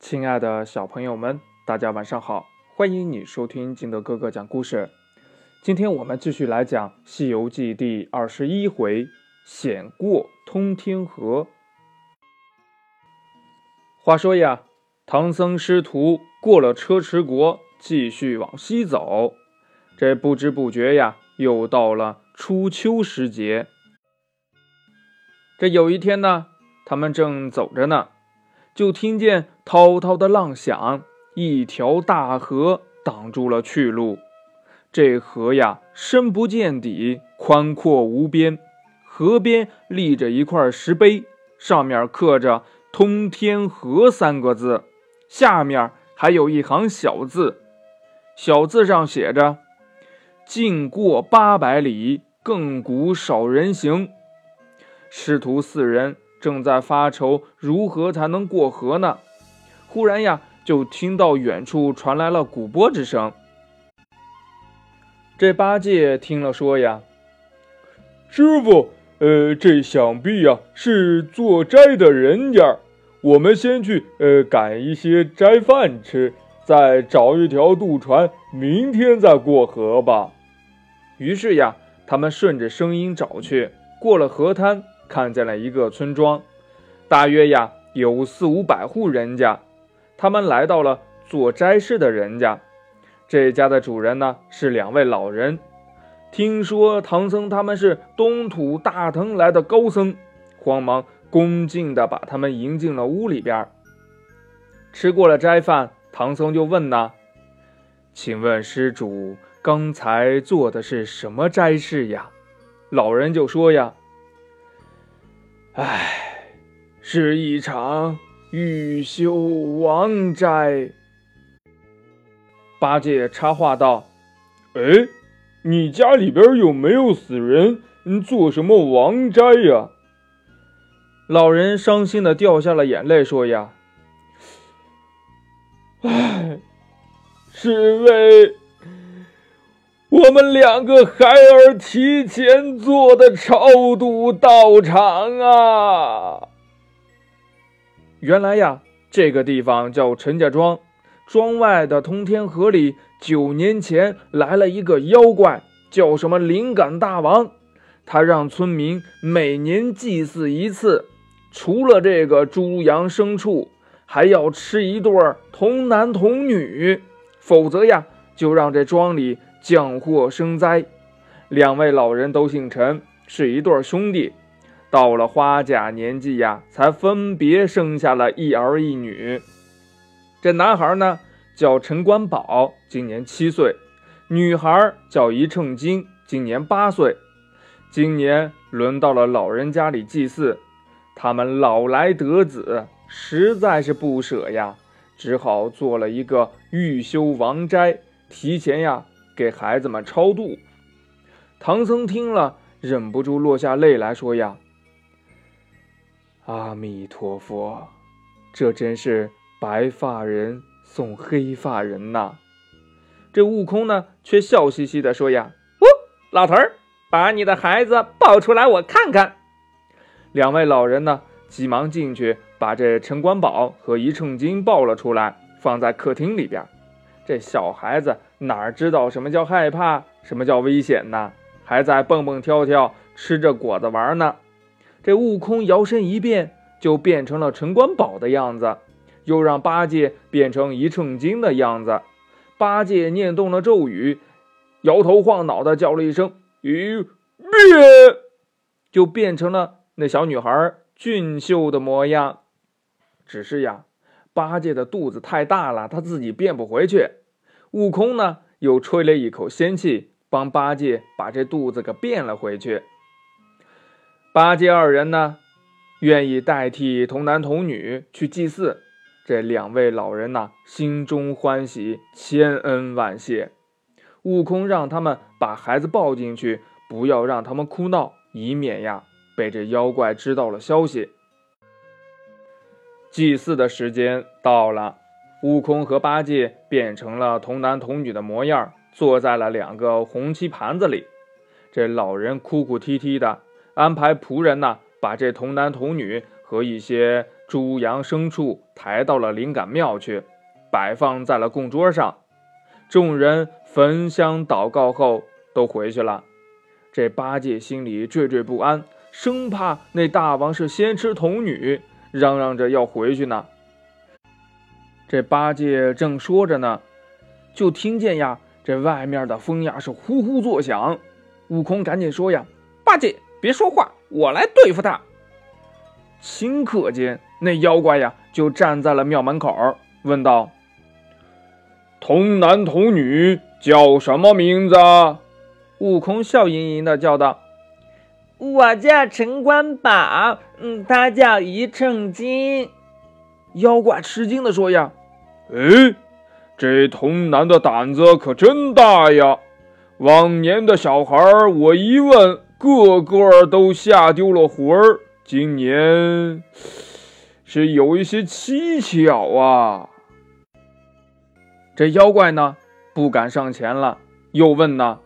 亲爱的小朋友们，大家晚上好！欢迎你收听金德哥哥讲故事。今天我们继续来讲《西游记》第二十一回“险过通天河”。话说呀，唐僧师徒过了车迟国，继续往西走。这不知不觉呀，又到了初秋时节。这有一天呢，他们正走着呢。就听见滔滔的浪响，一条大河挡住了去路。这河呀，深不见底，宽阔无边。河边立着一块石碑，上面刻着“通天河”三个字，下面还有一行小字，小字上写着：“近过八百里，亘古少人行。”师徒四人。正在发愁如何才能过河呢，忽然呀，就听到远处传来了鼓波之声。这八戒听了说呀：“师傅，呃，这想必呀是做斋的人家，我们先去呃赶一些斋饭吃，再找一条渡船，明天再过河吧。”于是呀，他们顺着声音找去，过了河滩。看见了一个村庄，大约呀有四五百户人家。他们来到了做斋事的人家，这家的主人呢是两位老人。听说唐僧他们是东土大唐来的高僧，慌忙恭敬地把他们迎进了屋里边。吃过了斋饭，唐僧就问呢：“请问施主刚才做的是什么斋事呀？”老人就说呀。唉，是一场欲修王斋。八戒插话道：“哎，你家里边有没有死人？做什么王斋呀？”老人伤心的掉下了眼泪，说：“呀，唉，是为……”我们两个孩儿提前做的超度道场啊！原来呀，这个地方叫陈家庄，庄外的通天河里，九年前来了一个妖怪，叫什么灵感大王。他让村民每年祭祀一次，除了这个猪羊牲畜，还要吃一对童男童女，否则呀，就让这庄里。降祸生灾，两位老人都姓陈，是一对兄弟。到了花甲年纪呀，才分别生下了一儿一女。这男孩呢叫陈官宝，今年七岁；女孩叫一秤金，今年八岁。今年轮到了老人家里祭祀，他们老来得子，实在是不舍呀，只好做了一个玉修王斋，提前呀。给孩子们超度，唐僧听了忍不住落下泪来说：“呀，阿弥陀佛，这真是白发人送黑发人呐！”这悟空呢，却笑嘻嘻的说：“呀，哦，老头儿，把你的孩子抱出来，我看看。”两位老人呢，急忙进去，把这陈官宝和一秤金抱了出来，放在客厅里边。这小孩子哪知道什么叫害怕，什么叫危险呢？还在蹦蹦跳跳，吃着果子玩呢。这悟空摇身一变，就变成了陈官宝的样子，又让八戒变成一秤金的样子。八戒念动了咒语，摇头晃脑的叫了一声“咦，变”，就变成了那小女孩俊秀的模样。只是呀。八戒的肚子太大了，他自己变不回去。悟空呢，又吹了一口仙气，帮八戒把这肚子给变了回去。八戒二人呢，愿意代替童男童女去祭祀。这两位老人呐，心中欢喜，千恩万谢。悟空让他们把孩子抱进去，不要让他们哭闹，以免呀被这妖怪知道了消息。祭祀的时间到了，悟空和八戒变成了童男童女的模样，坐在了两个红漆盘子里。这老人哭哭啼啼的，安排仆人呢，把这童男童女和一些猪羊牲畜抬到了灵感庙去，摆放在了供桌上。众人焚香祷告后，都回去了。这八戒心里惴惴不安，生怕那大王是先吃童女，嚷嚷着要回去呢。这八戒正说着呢，就听见呀，这外面的风呀是呼呼作响。悟空赶紧说呀：“八戒，别说话，我来对付他。”顷刻间，那妖怪呀就站在了庙门口，问道。童男童女叫什么名字？悟空笑盈盈的叫道：“我叫陈官宝，嗯，他叫一秤金。”妖怪吃惊的说：“呀，哎，这童男的胆子可真大呀！往年的小孩我一问，个个都吓丢了魂儿。今年是有一些蹊跷啊。”这妖怪呢，不敢上前了，又问呢：“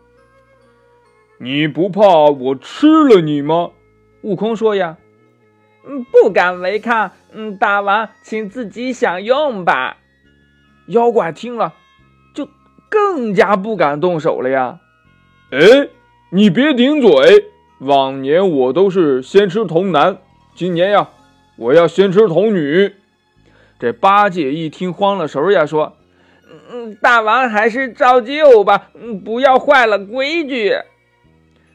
你不怕我吃了你吗？”悟空说：“呀，嗯，不敢违抗。嗯，大王，请自己享用吧。”妖怪听了，就更加不敢动手了呀。哎，你别顶嘴！往年我都是先吃童男，今年呀，我要先吃童女。这八戒一听，慌了神呀，说。嗯，大王还是照旧吧，嗯，不要坏了规矩。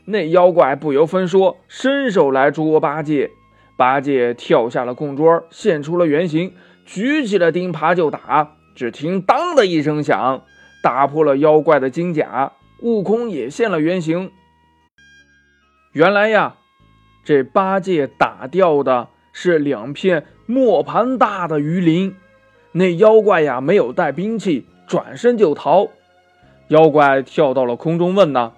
那妖怪不由分说，伸手来捉八戒。八戒跳下了供桌，现出了原形，举起了钉耙就打。只听“当”的一声响，打破了妖怪的金甲。悟空也现了原形。原来呀，这八戒打掉的是两片磨盘大的鱼鳞。那妖怪呀，没有带兵器。转身就逃，妖怪跳到了空中，问呢：“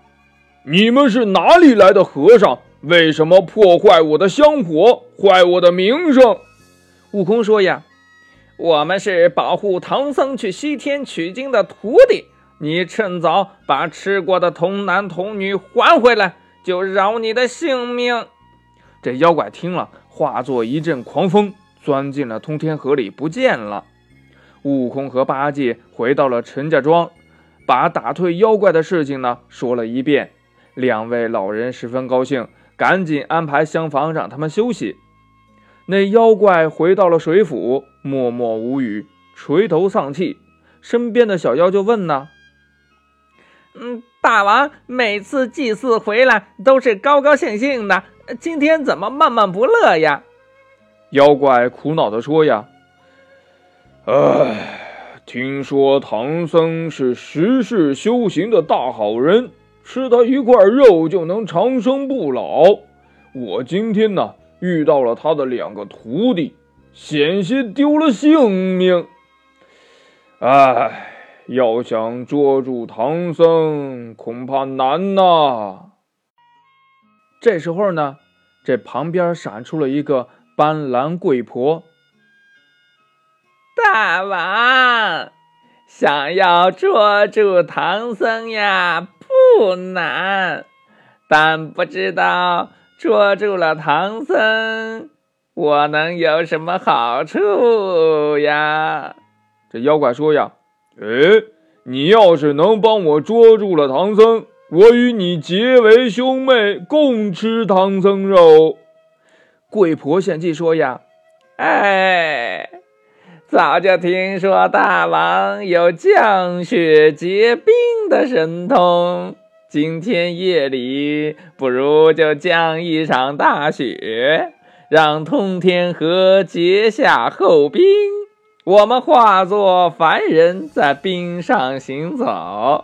你们是哪里来的和尚？为什么破坏我的香火，坏我的名声？”悟空说：“呀，我们是保护唐僧去西天取经的徒弟，你趁早把吃过的童男童女还回来，就饶你的性命。”这妖怪听了，化作一阵狂风，钻进了通天河里，不见了。悟空和八戒回到了陈家庄，把打退妖怪的事情呢说了一遍。两位老人十分高兴，赶紧安排厢房让他们休息。那妖怪回到了水府，默默无语，垂头丧气。身边的小妖就问呢：“嗯，大王每次祭祀回来都是高高兴兴的，今天怎么闷闷不乐呀？”妖怪苦恼地说：“呀。”唉，听说唐僧是十世修行的大好人，吃他一块肉就能长生不老。我今天呢遇到了他的两个徒弟，险些丢了性命。唉，要想捉住唐僧，恐怕难呐。这时候呢，这旁边闪出了一个斑斓贵婆。大王想要捉住唐僧呀，不难，但不知道捉住了唐僧，我能有什么好处呀？这妖怪说呀：“哎，你要是能帮我捉住了唐僧，我与你结为兄妹，共吃唐僧肉。”贵婆献计说呀：“哎。”早就听说大王有降雪结冰的神通，今天夜里不如就降一场大雪，让通天河结下厚冰，我们化作凡人在冰上行走。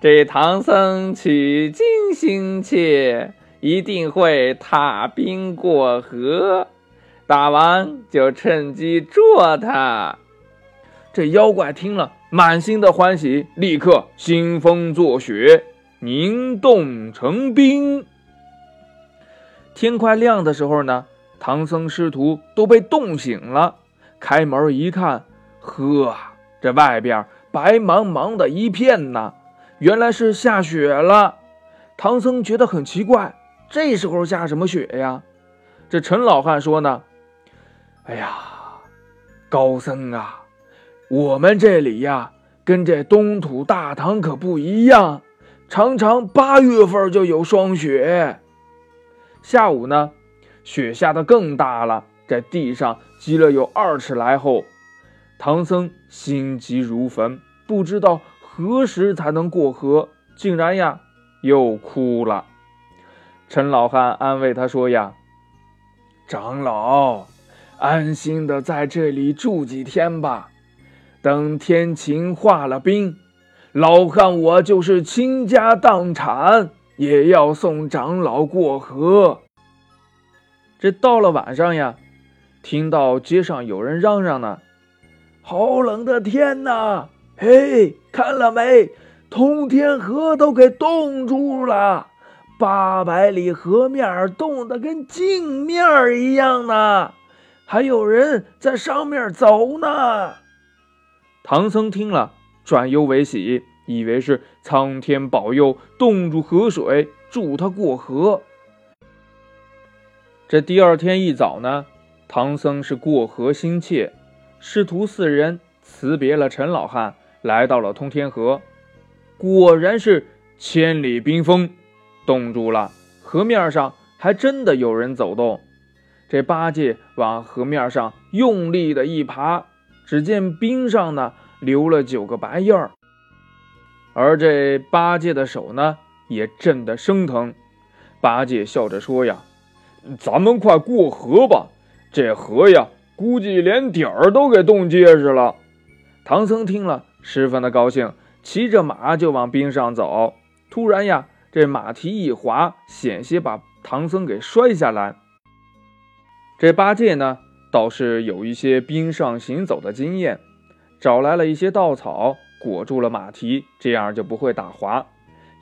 这唐僧取经心切，一定会踏冰过河。大王就趁机捉他。这妖怪听了，满心的欢喜，立刻兴风作雪，凝冻成冰。天快亮的时候呢，唐僧师徒都被冻醒了。开门一看，呵，这外边白茫茫的一片呐，原来是下雪了。唐僧觉得很奇怪，这时候下什么雪呀？这陈老汉说呢。哎呀，高僧啊，我们这里呀，跟这东土大唐可不一样，常常八月份就有霜雪。下午呢，雪下的更大了，在地上积了有二尺来厚。唐僧心急如焚，不知道何时才能过河，竟然呀又哭了。陈老汉安慰他说：“呀，长老，安心的在这里住几天吧。等天晴化了冰，老汉我就是倾家荡产，也要送长老过河。”这到了晚上呀，听到街上有人嚷嚷呢。好冷的天呐！嘿，看了没？通天河都给冻住了，八百里河面冻得跟镜面一样呢，还有人在上面走呢。唐僧听了，转忧为喜，以为是苍天保佑，冻住河水，助他过河。这第二天一早呢，唐僧是过河心切。师徒四人辞别了陈老汉，来到了通天河。果然是千里冰封，冻住了。河面上还真的有人走动。这八戒往河面上用力的一爬，只见冰上呢留了九个白印儿。而这八戒的手呢也震得生疼。八戒笑着说：“呀，咱们快过河吧，这河呀。”估计连底儿都给冻结实了。唐僧听了，十分的高兴，骑着马就往冰上走。突然呀，这马蹄一滑，险些把唐僧给摔下来。这八戒呢，倒是有一些冰上行走的经验，找来了一些稻草裹住了马蹄，这样就不会打滑。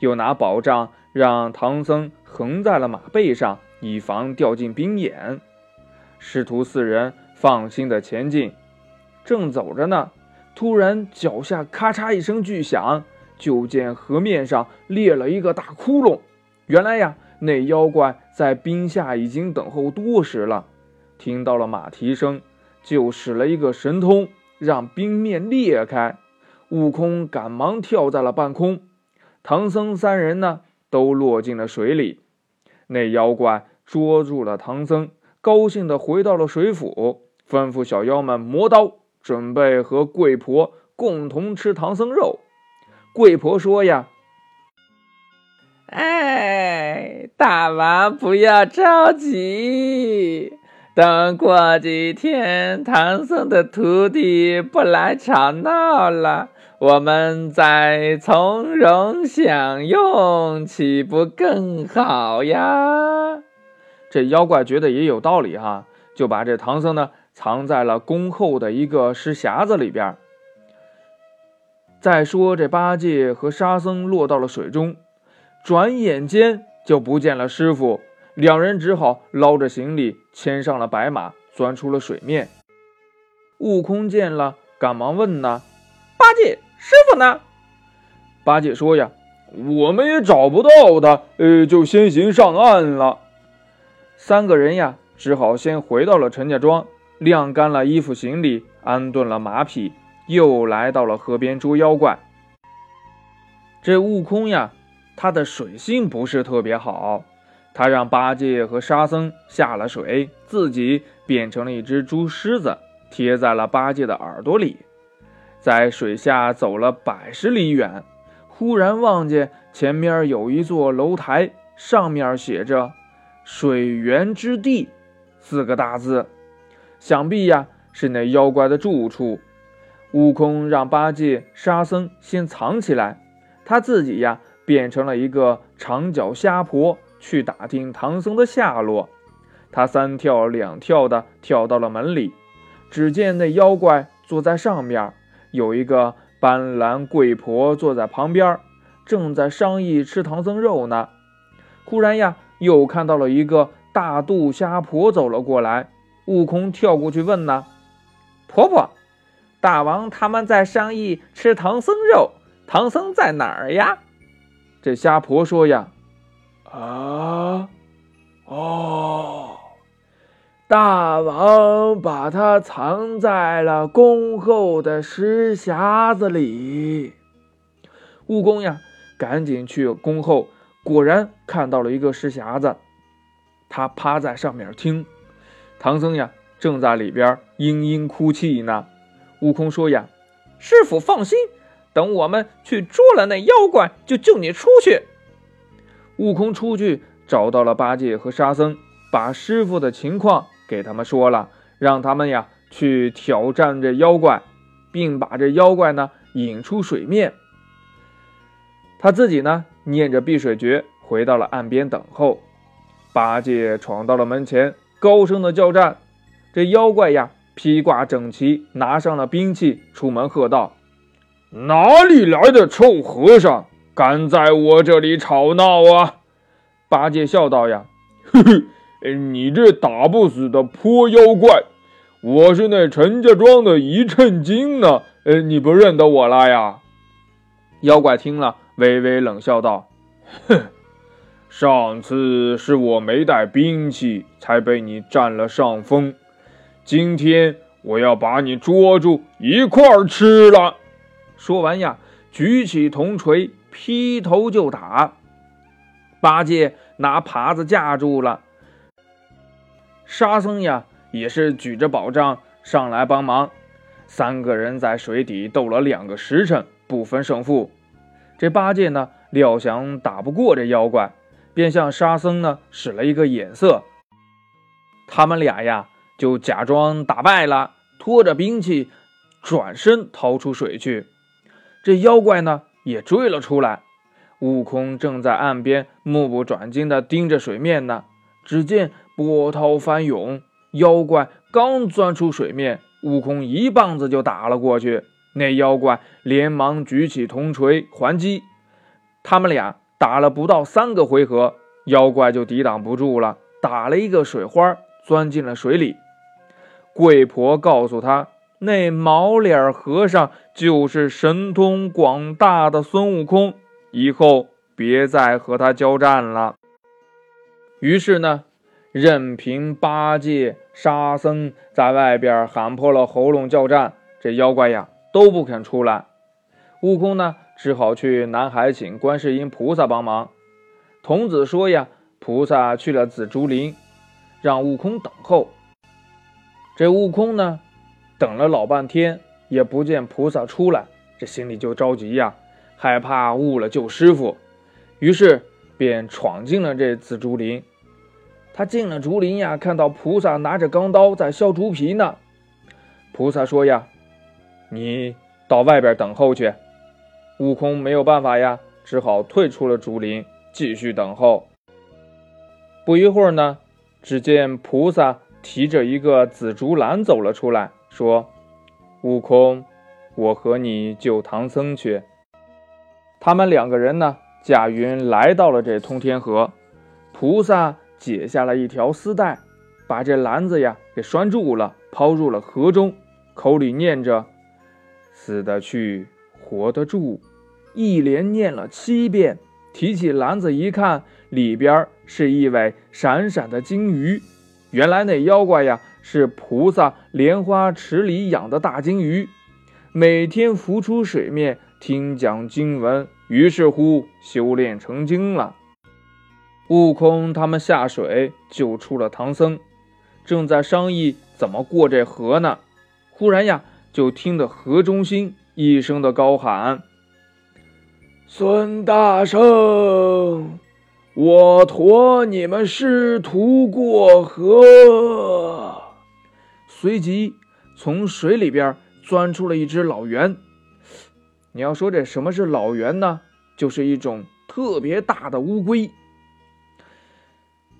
又拿宝杖让唐僧横在了马背上，以防掉进冰眼。师徒四人。放心的前进，正走着呢，突然脚下咔嚓一声巨响，就见河面上裂了一个大窟窿。原来呀，那妖怪在冰下已经等候多时了，听到了马蹄声，就使了一个神通，让冰面裂开。悟空赶忙跳在了半空，唐僧三人呢都落进了水里。那妖怪捉住了唐僧，高兴地回到了水府。吩咐小妖们磨刀，准备和贵婆共同吃唐僧肉。贵婆说：“呀，哎，大王不要着急，等过几天唐僧的徒弟不来吵闹了，我们再从容享用，岂不更好呀？”这妖怪觉得也有道理哈，就把这唐僧呢。藏在了宫后的一个石匣子里边。再说这八戒和沙僧落到了水中，转眼间就不见了师傅，两人只好捞着行李，牵上了白马，钻出了水面。悟空见了，赶忙问呢：“八戒，师傅呢？”八戒说：“呀，我们也找不到他，呃，就先行上岸了。”三个人呀，只好先回到了陈家庄。晾干了衣服行李，安顿了马匹，又来到了河边捉妖怪。这悟空呀，他的水性不是特别好，他让八戒和沙僧下了水，自己变成了一只猪狮子，贴在了八戒的耳朵里，在水下走了百十里远，忽然望见前面有一座楼台，上面写着“水源之地”四个大字。想必呀是那妖怪的住处。悟空让八戒、沙僧先藏起来，他自己呀变成了一个长脚虾婆，去打听唐僧的下落。他三跳两跳的跳到了门里，只见那妖怪坐在上面，有一个斑斓贵婆坐在旁边，正在商议吃唐僧肉呢。忽然呀，又看到了一个大肚虾婆走了过来。悟空跳过去问呢：“婆婆，大王他们在商议吃唐僧肉，唐僧在哪儿呀？”这虾婆说：“呀，啊，哦，大王把它藏在了宫后的石匣子里。悟空呀，赶紧去宫后，果然看到了一个石匣子。他趴在上面听，唐僧呀正在里边嘤嘤哭泣呢。悟空说呀：“师傅放心，等我们去捉了那妖怪，就救你出去。”悟空出去找到了八戒和沙僧，把师傅的情况。给他们说了，让他们呀去挑战这妖怪，并把这妖怪呢引出水面。他自己呢念着避水诀，回到了岸边等候。八戒闯到了门前，高声的叫战。这妖怪呀披挂整齐，拿上了兵器，出门喝道：“哪里来的臭和尚，敢在我这里吵闹啊？”八戒笑道：“呀，呵呵。”你这打不死的泼妖怪，我是那陈家庄的一称金呢。呃，你不认得我了呀？妖怪听了，微微冷笑道：“哼，上次是我没带兵器，才被你占了上风。今天我要把你捉住，一块儿吃了。”说完呀，举起铜锤，劈头就打。八戒拿耙子架住了。沙僧呀，也是举着宝杖上来帮忙。三个人在水底斗了两个时辰，不分胜负。这八戒呢，料想打不过这妖怪，便向沙僧呢使了一个眼色。他们俩呀，就假装打败了，拖着兵器转身逃出水去。这妖怪呢，也追了出来。悟空正在岸边目不转睛地盯着水面呢，只见。波涛翻涌，妖怪刚钻出水面，悟空一棒子就打了过去。那妖怪连忙举起铜锤还击。他们俩打了不到三个回合，妖怪就抵挡不住了，打了一个水花，钻进了水里。贵婆告诉他，那毛脸和尚就是神通广大的孙悟空，以后别再和他交战了。于是呢。任凭八戒、沙僧在外边喊破了喉咙叫战，这妖怪呀都不肯出来。悟空呢，只好去南海请观世音菩萨帮忙。童子说呀，菩萨去了紫竹林，让悟空等候。这悟空呢，等了老半天也不见菩萨出来，这心里就着急呀，害怕误了救师傅，于是便闯进了这紫竹林。他进了竹林呀，看到菩萨拿着钢刀在削竹皮呢。菩萨说：“呀，你到外边等候去。”悟空没有办法呀，只好退出了竹林，继续等候。不一会儿呢，只见菩萨提着一个紫竹篮走了出来，说：“悟空，我和你救唐僧去。”他们两个人呢，驾云来到了这通天河，菩萨。解下了一条丝带，把这篮子呀给拴住了，抛入了河中，口里念着“死得去，活得住”，一连念了七遍。提起篮子一看，里边是一尾闪闪的金鱼。原来那妖怪呀是菩萨莲花池里养的大金鱼，每天浮出水面听讲经文，于是乎修炼成精了。悟空他们下水救出了唐僧，正在商议怎么过这河呢。忽然呀，就听得河中心一声的高喊：“孙大圣，我驮你们师徒过河。”随即从水里边钻出了一只老猿。你要说这什么是老猿呢？就是一种特别大的乌龟。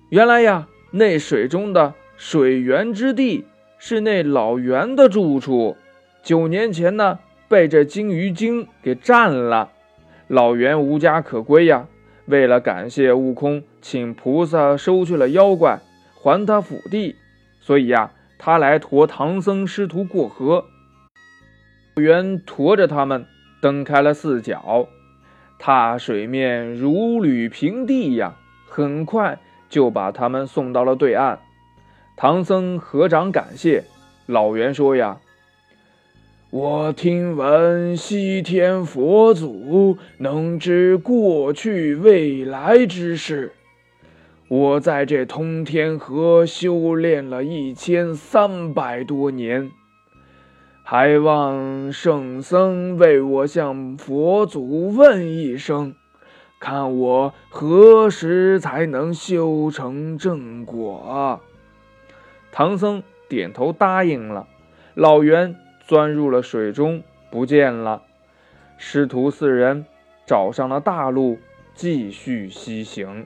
原来呀，那水中的水源之地是那老猿的住处。九年前呢，被这金鱼精给占了。老猿无家可归呀，为了感谢悟空，请菩萨收去了妖怪，还他府地，所以呀，他来驮唐僧师徒过河。老猿驮着他们蹬开了四角，踏水面如履平地呀，很快。就把他们送到了对岸。唐僧合掌感谢。老袁说呀：“我听闻西天佛祖能知过去未来之事。我在这通天河修炼了一千三百多年，还望圣僧为我向佛祖问一声。”看我何时才能修成正果？唐僧点头答应了。老袁钻入了水中，不见了。师徒四人找上了大路，继续西行。